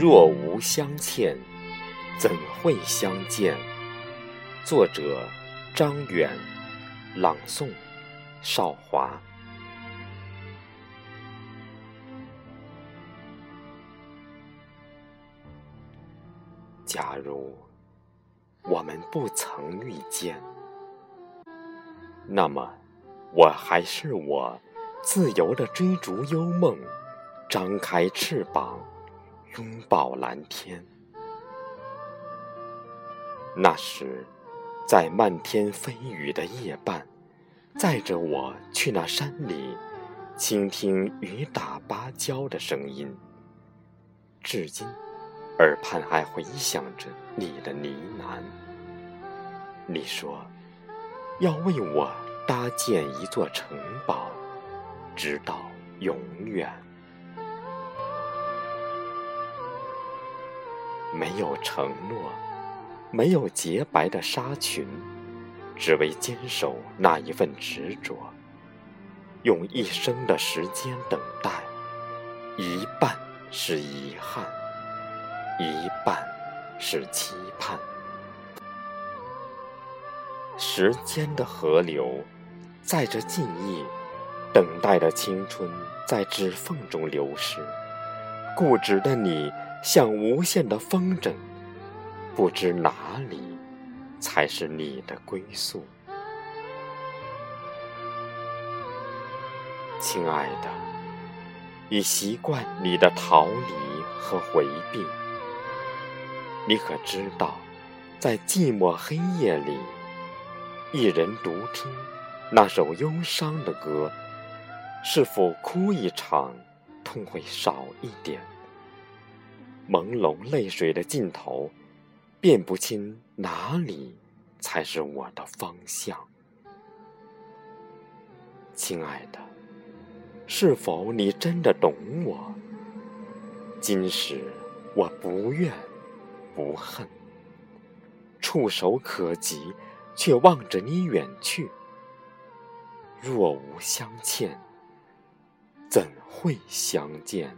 若无相欠，怎会相见？作者：张远，朗诵：少华。假如我们不曾遇见，那么我还是我，自由的追逐幽梦，张开翅膀。拥抱蓝天。那时，在漫天飞雨的夜半，载着我去那山里，倾听雨打芭蕉的声音。至今，耳畔还回响着你的呢喃。你说，要为我搭建一座城堡，直到永远。没有承诺，没有洁白的纱裙，只为坚守那一份执着。用一生的时间等待，一半是遗憾，一半是期盼。时间的河流，载着记忆，等待的青春在指缝中流逝。固执的你。像无限的风筝，不知哪里才是你的归宿。亲爱的，已习惯你的逃离和回避。你可知道，在寂寞黑夜里，一人独听那首忧伤的歌，是否哭一场，痛会少一点？朦胧泪水的尽头，辨不清哪里才是我的方向。亲爱的，是否你真的懂我？今时我不怨不恨，触手可及，却望着你远去。若无相欠，怎会相见？